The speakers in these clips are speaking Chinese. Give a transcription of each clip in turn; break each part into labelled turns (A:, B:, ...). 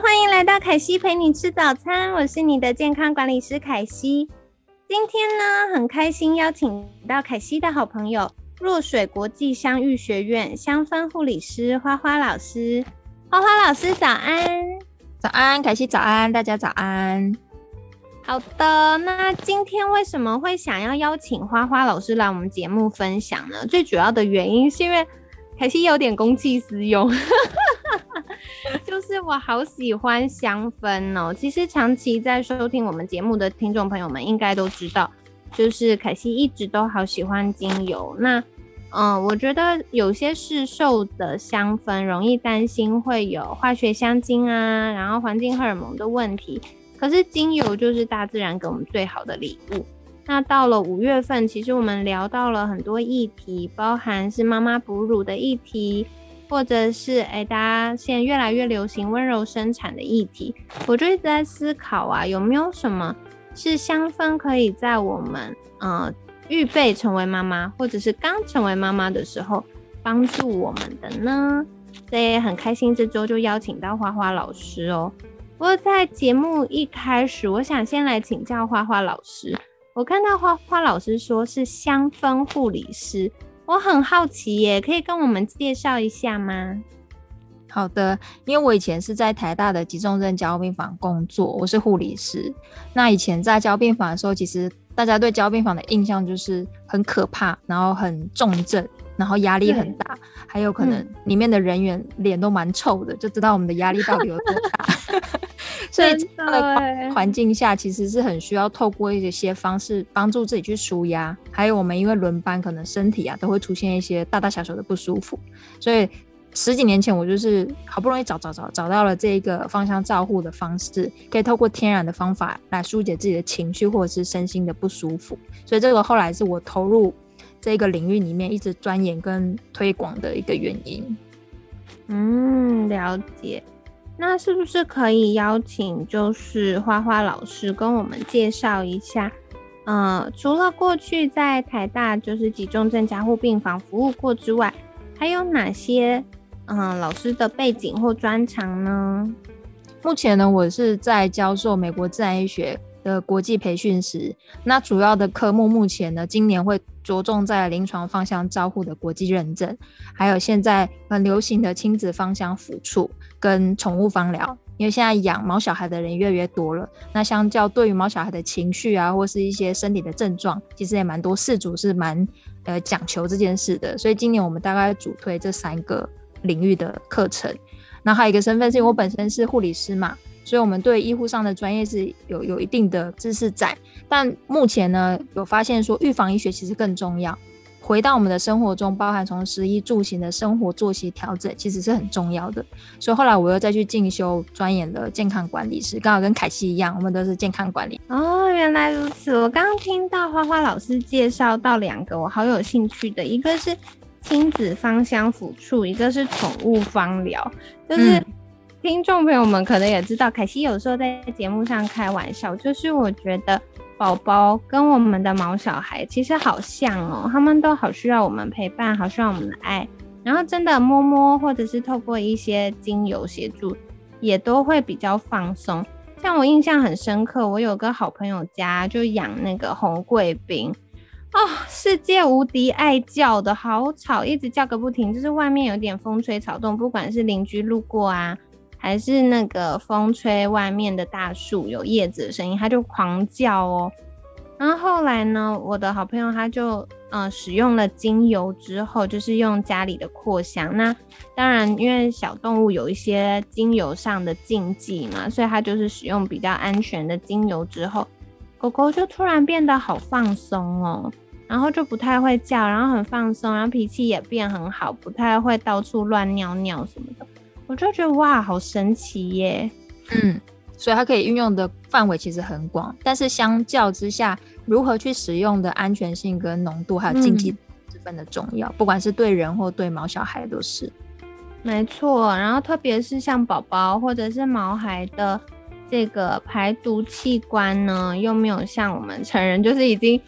A: 欢迎来到凯西陪你吃早餐，我是你的健康管理师凯西。今天呢，很开心邀请到凯西的好朋友若水国际香育学院香氛护理师花花老师。花花老师早安，
B: 早安，凯西早安，大家早安。
A: 好的，那今天为什么会想要邀请花花老师来我们节目分享呢？最主要的原因是因为凯西有点公器私用。就是我好喜欢香氛哦。其实长期在收听我们节目的听众朋友们应该都知道，就是凯西一直都好喜欢精油。那嗯，我觉得有些市售的香氛容易担心会有化学香精啊，然后环境荷尔蒙的问题。可是精油就是大自然给我们最好的礼物。那到了五月份，其实我们聊到了很多议题，包含是妈妈哺乳的议题。或者是哎，大家现在越来越流行温柔生产的议题，我就一直在思考啊，有没有什么是香氛可以在我们呃预备成为妈妈，或者是刚成为妈妈的时候帮助我们的呢？所以很开心这周就邀请到花花老师哦。不过在节目一开始，我想先来请教花花老师，我看到花花老师说是香氛护理师。我很好奇耶，可以跟我们介绍一下吗？
B: 好的，因为我以前是在台大的急重症交病房工作，我是护理师。那以前在交病房的时候，其实大家对交病房的印象就是很可怕，然后很重症，然后压力很大，还有可能里面的人员脸都蛮臭的，就知道我们的压力到底有多大。所以这样的环境下，其实是很需要透过一些方式帮助自己去舒压。还有我们因为轮班，可能身体啊都会出现一些大大小小的不舒服。所以十几年前，我就是好不容易找找找找到了这一个芳香照护的方式，可以透过天然的方法来疏解自己的情绪或者是身心的不舒服。所以这个后来是我投入这个领域里面一直钻研跟推广的一个原因。
A: 嗯，了解。那是不是可以邀请就是花花老师跟我们介绍一下？呃，除了过去在台大就是急重症加护病房服务过之外，还有哪些嗯老师的背景或专长呢？
B: 目前呢，我是在教授美国自然医学的国际培训师。那主要的科目目前呢，今年会着重在临床芳香照护的国际认证，还有现在很流行的亲子芳香抚触。跟宠物芳疗，因为现在养毛小孩的人越来越多了，那相较对于毛小孩的情绪啊，或是一些身体的症状，其实也蛮多事主是蛮呃讲求这件事的。所以今年我们大概主推这三个领域的课程。那还有一个身份是因为我本身是护理师嘛，所以我们对医护上的专业是有有一定的知识在。但目前呢，有发现说预防医学其实更重要。回到我们的生活中，包含从食衣住行的生活作息调整，其实是很重要的。所以后来我又再去进修专研了健康管理师，刚好跟凯西一样，我们都是健康管理。
A: 哦，原来如此。我刚刚听到花花老师介绍到两个我好有兴趣的，一个是亲子芳香抚触，一个是宠物芳疗。就是听众朋友们可能也知道，凯西有时候在节目上开玩笑，就是我觉得。宝宝跟我们的毛小孩其实好像哦，他们都好需要我们陪伴，好需要我们的爱。然后真的摸摸，或者是透过一些精油协助，也都会比较放松。像我印象很深刻，我有个好朋友家就养那个红贵宾，哦，世界无敌爱叫的，好吵，一直叫个不停。就是外面有点风吹草动，不管是邻居路过啊。还是那个风吹外面的大树有叶子的声音，它就狂叫哦。然后后来呢，我的好朋友他就嗯使用了精油之后，就是用家里的扩香。那当然，因为小动物有一些精油上的禁忌嘛，所以他就是使用比较安全的精油之后，狗狗就突然变得好放松哦，然后就不太会叫，然后很放松，然后脾气也变很好，不太会到处乱尿尿什么的。我就觉得哇，好神奇耶！
B: 嗯，所以它可以运用的范围其实很广，但是相较之下，如何去使用的安全性跟浓度还有禁忌十分的重要，不管是对人或对毛小孩都是。
A: 没错，然后特别是像宝宝或者是毛孩的这个排毒器官呢，又没有像我们成人，就是已经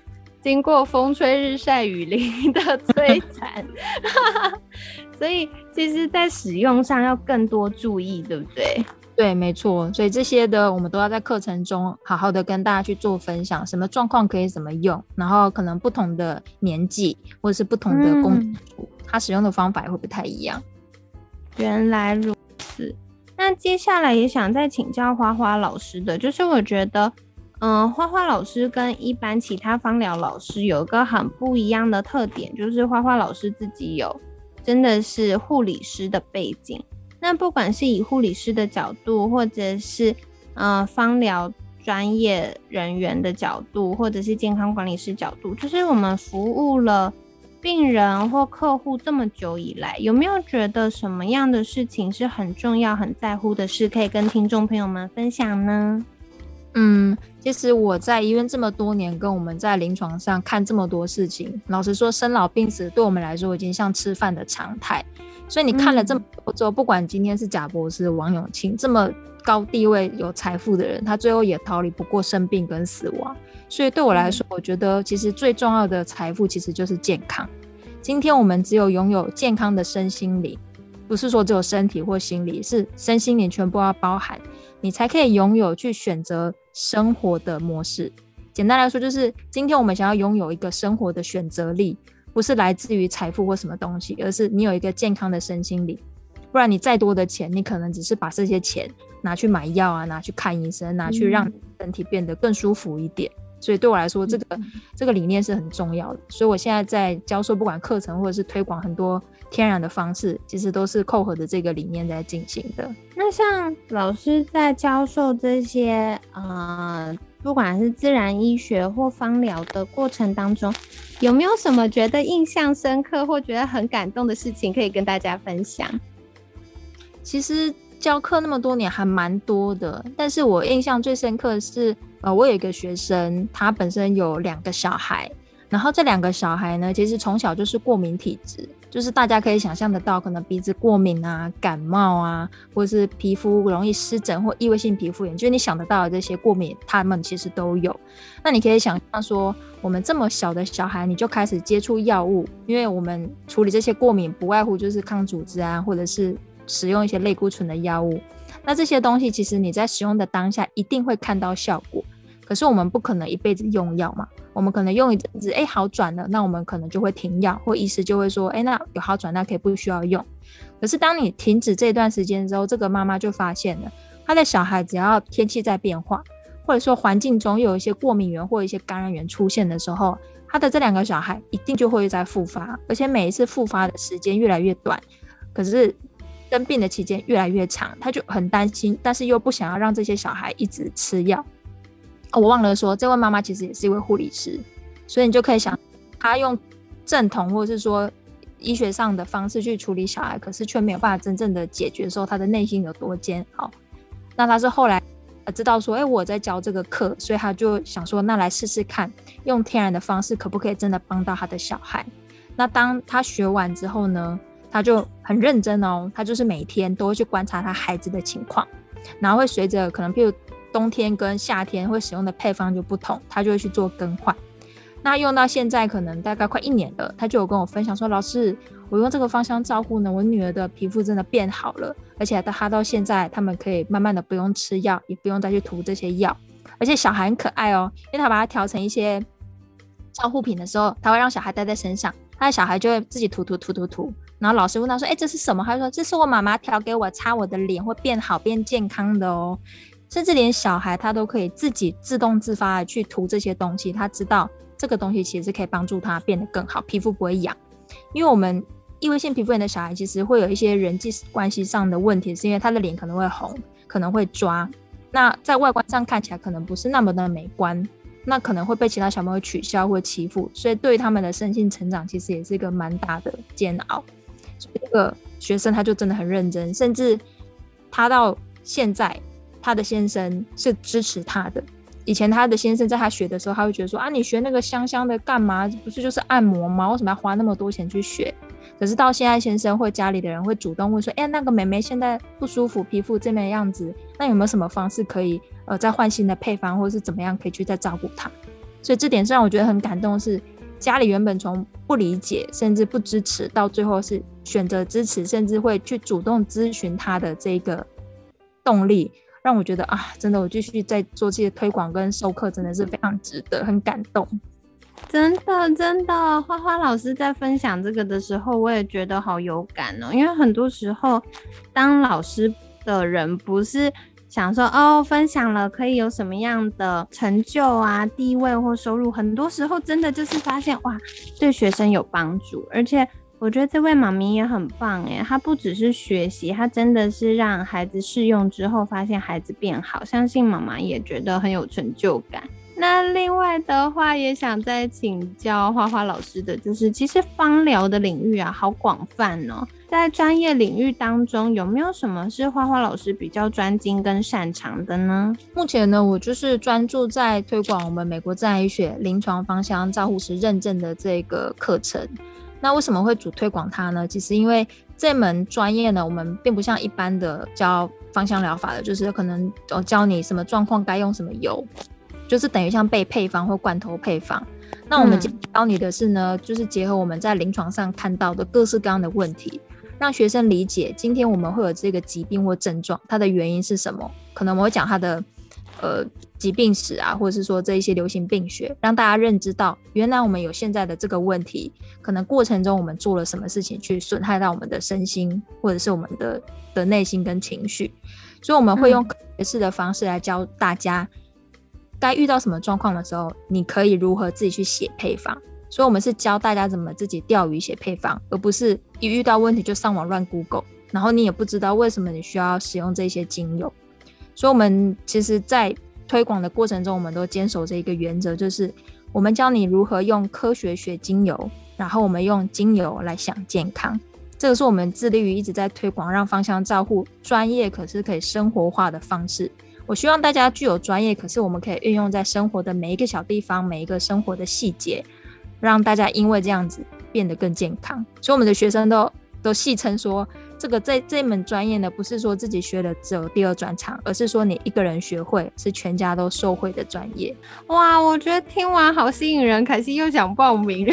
A: 经过风吹日晒雨淋的 摧残，所以其实在使用上要更多注意，对不对？
B: 对，没错。所以这些的我们都要在课程中好好的跟大家去做分享，什么状况可以怎么用，然后可能不同的年纪或者是不同的公主，它使用的方法也会不太一样。
A: 原来如此，那接下来也想再请教花花老师的，就是我觉得，嗯，花花老师跟一般其他芳疗老师有一个很不一样的特点，就是花花老师自己有真的是护理师的背景。那不管是以护理师的角度，或者是呃芳疗专业人员的角度，或者是健康管理师角度，就是我们服务了。病人或客户这么久以来，有没有觉得什么样的事情是很重要、很在乎的事，可以跟听众朋友们分享呢？
B: 嗯，其实我在医院这么多年，跟我们在临床上看这么多事情，老实说，生老病死对我们来说已经像吃饭的常态。所以你看了这么多之后，不管今天是贾博士、王永庆这么高地位、有财富的人，他最后也逃离不过生病跟死亡。所以对我来说，我觉得其实最重要的财富其实就是健康。今天我们只有拥有健康的身心灵，不是说只有身体或心理，是身心灵全部要包含，你才可以拥有去选择生活的模式。简单来说，就是今天我们想要拥有一个生活的选择力，不是来自于财富或什么东西，而是你有一个健康的身心灵。不然你再多的钱，你可能只是把这些钱拿去买药啊，拿去看医生，拿去让身体变得更舒服一点。所以对我来说，这个这个理念是很重要的。所以我现在在教授，不管课程或者是推广很多天然的方式，其实都是扣合的这个理念在进行的。
A: 那像老师在教授这些呃，不管是自然医学或芳疗的过程当中，有没有什么觉得印象深刻或觉得很感动的事情可以跟大家分享？
B: 其实教课那么多年还蛮多的，但是我印象最深刻的是。呃，我有一个学生，他本身有两个小孩，然后这两个小孩呢，其实从小就是过敏体质，就是大家可以想象得到，可能鼻子过敏啊、感冒啊，或者是皮肤容易湿疹或异位性皮肤炎，就是你想得到的这些过敏，他们其实都有。那你可以想象说，我们这么小的小孩，你就开始接触药物，因为我们处理这些过敏，不外乎就是抗组织啊，或者是使用一些类固醇的药物。那这些东西其实你在使用的当下一定会看到效果，可是我们不可能一辈子用药嘛，我们可能用一阵子，哎，好转了，那我们可能就会停药，或医师就会说，哎，那有好转，那可以不需要用。可是当你停止这段时间之后，这个妈妈就发现了，她的小孩只要天气在变化，或者说环境中有一些过敏源或一些感染源出现的时候，她的这两个小孩一定就会在复发，而且每一次复发的时间越来越短，可是。生病的期间越来越长，他就很担心，但是又不想要让这些小孩一直吃药。我忘了说，这位妈妈其实也是一位护理师，所以你就可以想，她用正统或者是说医学上的方式去处理小孩，可是却没有办法真正的解决的时候，她的内心有多煎熬。那她是后来知道说，哎，我在教这个课，所以他就想说，那来试试看，用天然的方式可不可以真的帮到他的小孩？那当他学完之后呢？他就很认真哦，他就是每天都会去观察他孩子的情况，然后会随着可能，譬如冬天跟夏天会使用的配方就不同，他就会去做更换。那用到现在可能大概快一年了，他就有跟我分享说：“老师，我用这个芳香照护呢，我女儿的皮肤真的变好了，而且到她到现在，他们可以慢慢的不用吃药，也不用再去涂这些药，而且小孩很可爱哦，因为他把它调成一些照护品的时候，他会让小孩戴在身上，他的小孩就会自己涂涂涂涂涂。”然后老师问他说：“哎，这是什么？”他说：“这是我妈妈调给我擦我的脸，会变好、变健康的哦。甚至连小孩他都可以自己自动自发的去涂这些东西，他知道这个东西其实可以帮助他变得更好，皮肤不会痒。因为我们异位性皮肤炎的小孩其实会有一些人际关系上的问题，是因为他的脸可能会红，可能会抓，那在外观上看起来可能不是那么的美观，那可能会被其他小朋友取笑或欺负，所以对他们的身心成长其实也是一个蛮大的煎熬。”这个学生他就真的很认真，甚至他到现在，她的先生是支持他的。以前她的先生在他学的时候，他会觉得说啊，你学那个香香的干嘛？不是就是按摩吗？为什么要花那么多钱去学？可是到现在，先生或家里的人会主动问说，哎，那个妹妹现在不舒服，皮肤这边样子，那有没有什么方式可以呃再换新的配方，或者是怎么样可以去再照顾她？所以这点是让我觉得很感动，是家里原本从不理解甚至不支持，到最后是选择支持，甚至会去主动咨询他的这个动力。让我觉得啊，真的，我继续在做这些推广跟授课，真的是非常值得，很感动。
A: 真的，真的，花花老师在分享这个的时候，我也觉得好有感哦。因为很多时候，当老师的人不是想说哦，分享了可以有什么样的成就啊、地位或收入，很多时候真的就是发现哇，对学生有帮助，而且。我觉得这位妈咪也很棒哎，她不只是学习，她真的是让孩子试用之后发现孩子变好，相信妈妈也觉得很有成就感。那另外的话，也想再请教花花老师的，就是其实芳疗的领域啊，好广泛哦。在专业领域当中，有没有什么是花花老师比较专精跟擅长的呢？
B: 目前呢，我就是专注在推广我们美国自然医学临床芳香照护师认证的这个课程。那为什么会主推广它呢？其实因为这门专业呢，我们并不像一般的教芳香疗法的，就是可能我教你什么状况该用什么油，就是等于像被配方或罐头配方。那我们教你的是呢，就是结合我们在临床上看到的各式各样的问题，让学生理解今天我们会有这个疾病或症状，它的原因是什么？可能我会讲它的。呃，疾病史啊，或者是说这一些流行病学，让大家认知到，原来我们有现在的这个问题，可能过程中我们做了什么事情去损害到我们的身心，或者是我们的的内心跟情绪，所以我们会用科学式的方式来教大家，该遇到什么状况的时候，你可以如何自己去写配方。所以，我们是教大家怎么自己钓鱼写配方，而不是一遇到问题就上网乱 Google，然后你也不知道为什么你需要使用这些精油。所以，我们其实，在推广的过程中，我们都坚守着一个原则，就是我们教你如何用科学学精油，然后我们用精油来想健康。这个是我们致力于一直在推广，让芳香照护专业可是可以生活化的方式。我希望大家具有专业，可是我们可以运用在生活的每一个小地方，每一个生活的细节，让大家因为这样子变得更健康。所以，我们的学生都都戏称说。这个这这门专业呢，不是说自己学了只有第二专长，而是说你一个人学会，是全家都受惠的专业。
A: 哇，我觉得听完好吸引人，可惜又想报名。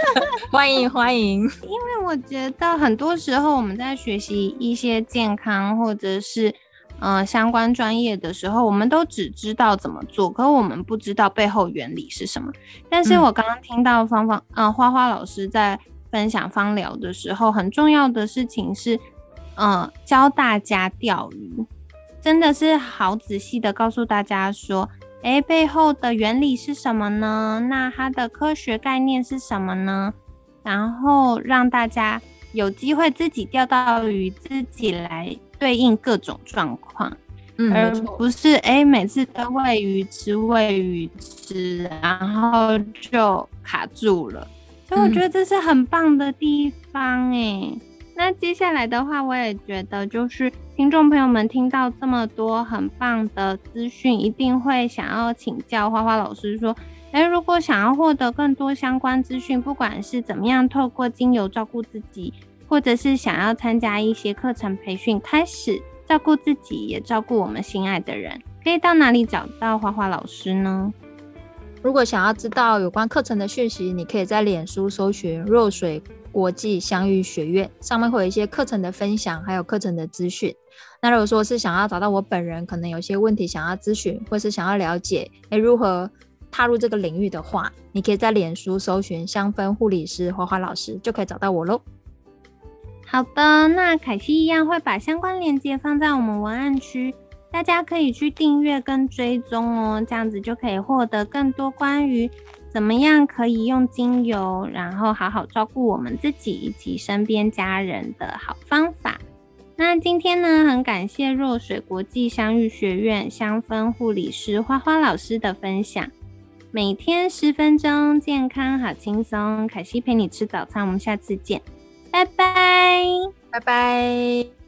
B: 欢迎欢迎，因
A: 为我觉得很多时候我们在学习一些健康或者是嗯相关专业的时候，我们都只知道怎么做，可我们不知道背后原理是什么。但是我刚刚听到芳芳嗯花花老师在分享芳疗的时候，很重要的事情是。嗯，教大家钓鱼，真的是好仔细的告诉大家说，哎，背后的原理是什么呢？那它的科学概念是什么呢？然后让大家有机会自己钓到鱼，自己来对应各种状况，而不是哎每次都喂鱼吃喂鱼吃，然后就卡住了。所以我觉得这是很棒的地方，哎。那接下来的话，我也觉得就是听众朋友们听到这么多很棒的资讯，一定会想要请教花花老师说：，诶，如果想要获得更多相关资讯，不管是怎么样透过精油照顾自己，或者是想要参加一些课程培训，开始照顾自己，也照顾我们心爱的人，可以到哪里找到花花老师呢？
B: 如果想要知道有关课程的讯息，你可以在脸书搜寻“若水”。国际相遇学院上面会有一些课程的分享，还有课程的资讯。那如果说是想要找到我本人，可能有些问题想要咨询，或是想要了解，诶如何踏入这个领域的话，你可以在脸书搜寻香氛护理师花花老师，就可以找到我喽。
A: 好的，那凯西一样会把相关链接放在我们文案区，大家可以去订阅跟追踪哦，这样子就可以获得更多关于。怎么样可以用精油，然后好好照顾我们自己以及身边家人的好方法？那今天呢，很感谢若水国际香育学院香氛护理师花花老师的分享。每天十分钟，健康好轻松。凯西陪你吃早餐，我们下次见，拜拜，
B: 拜拜。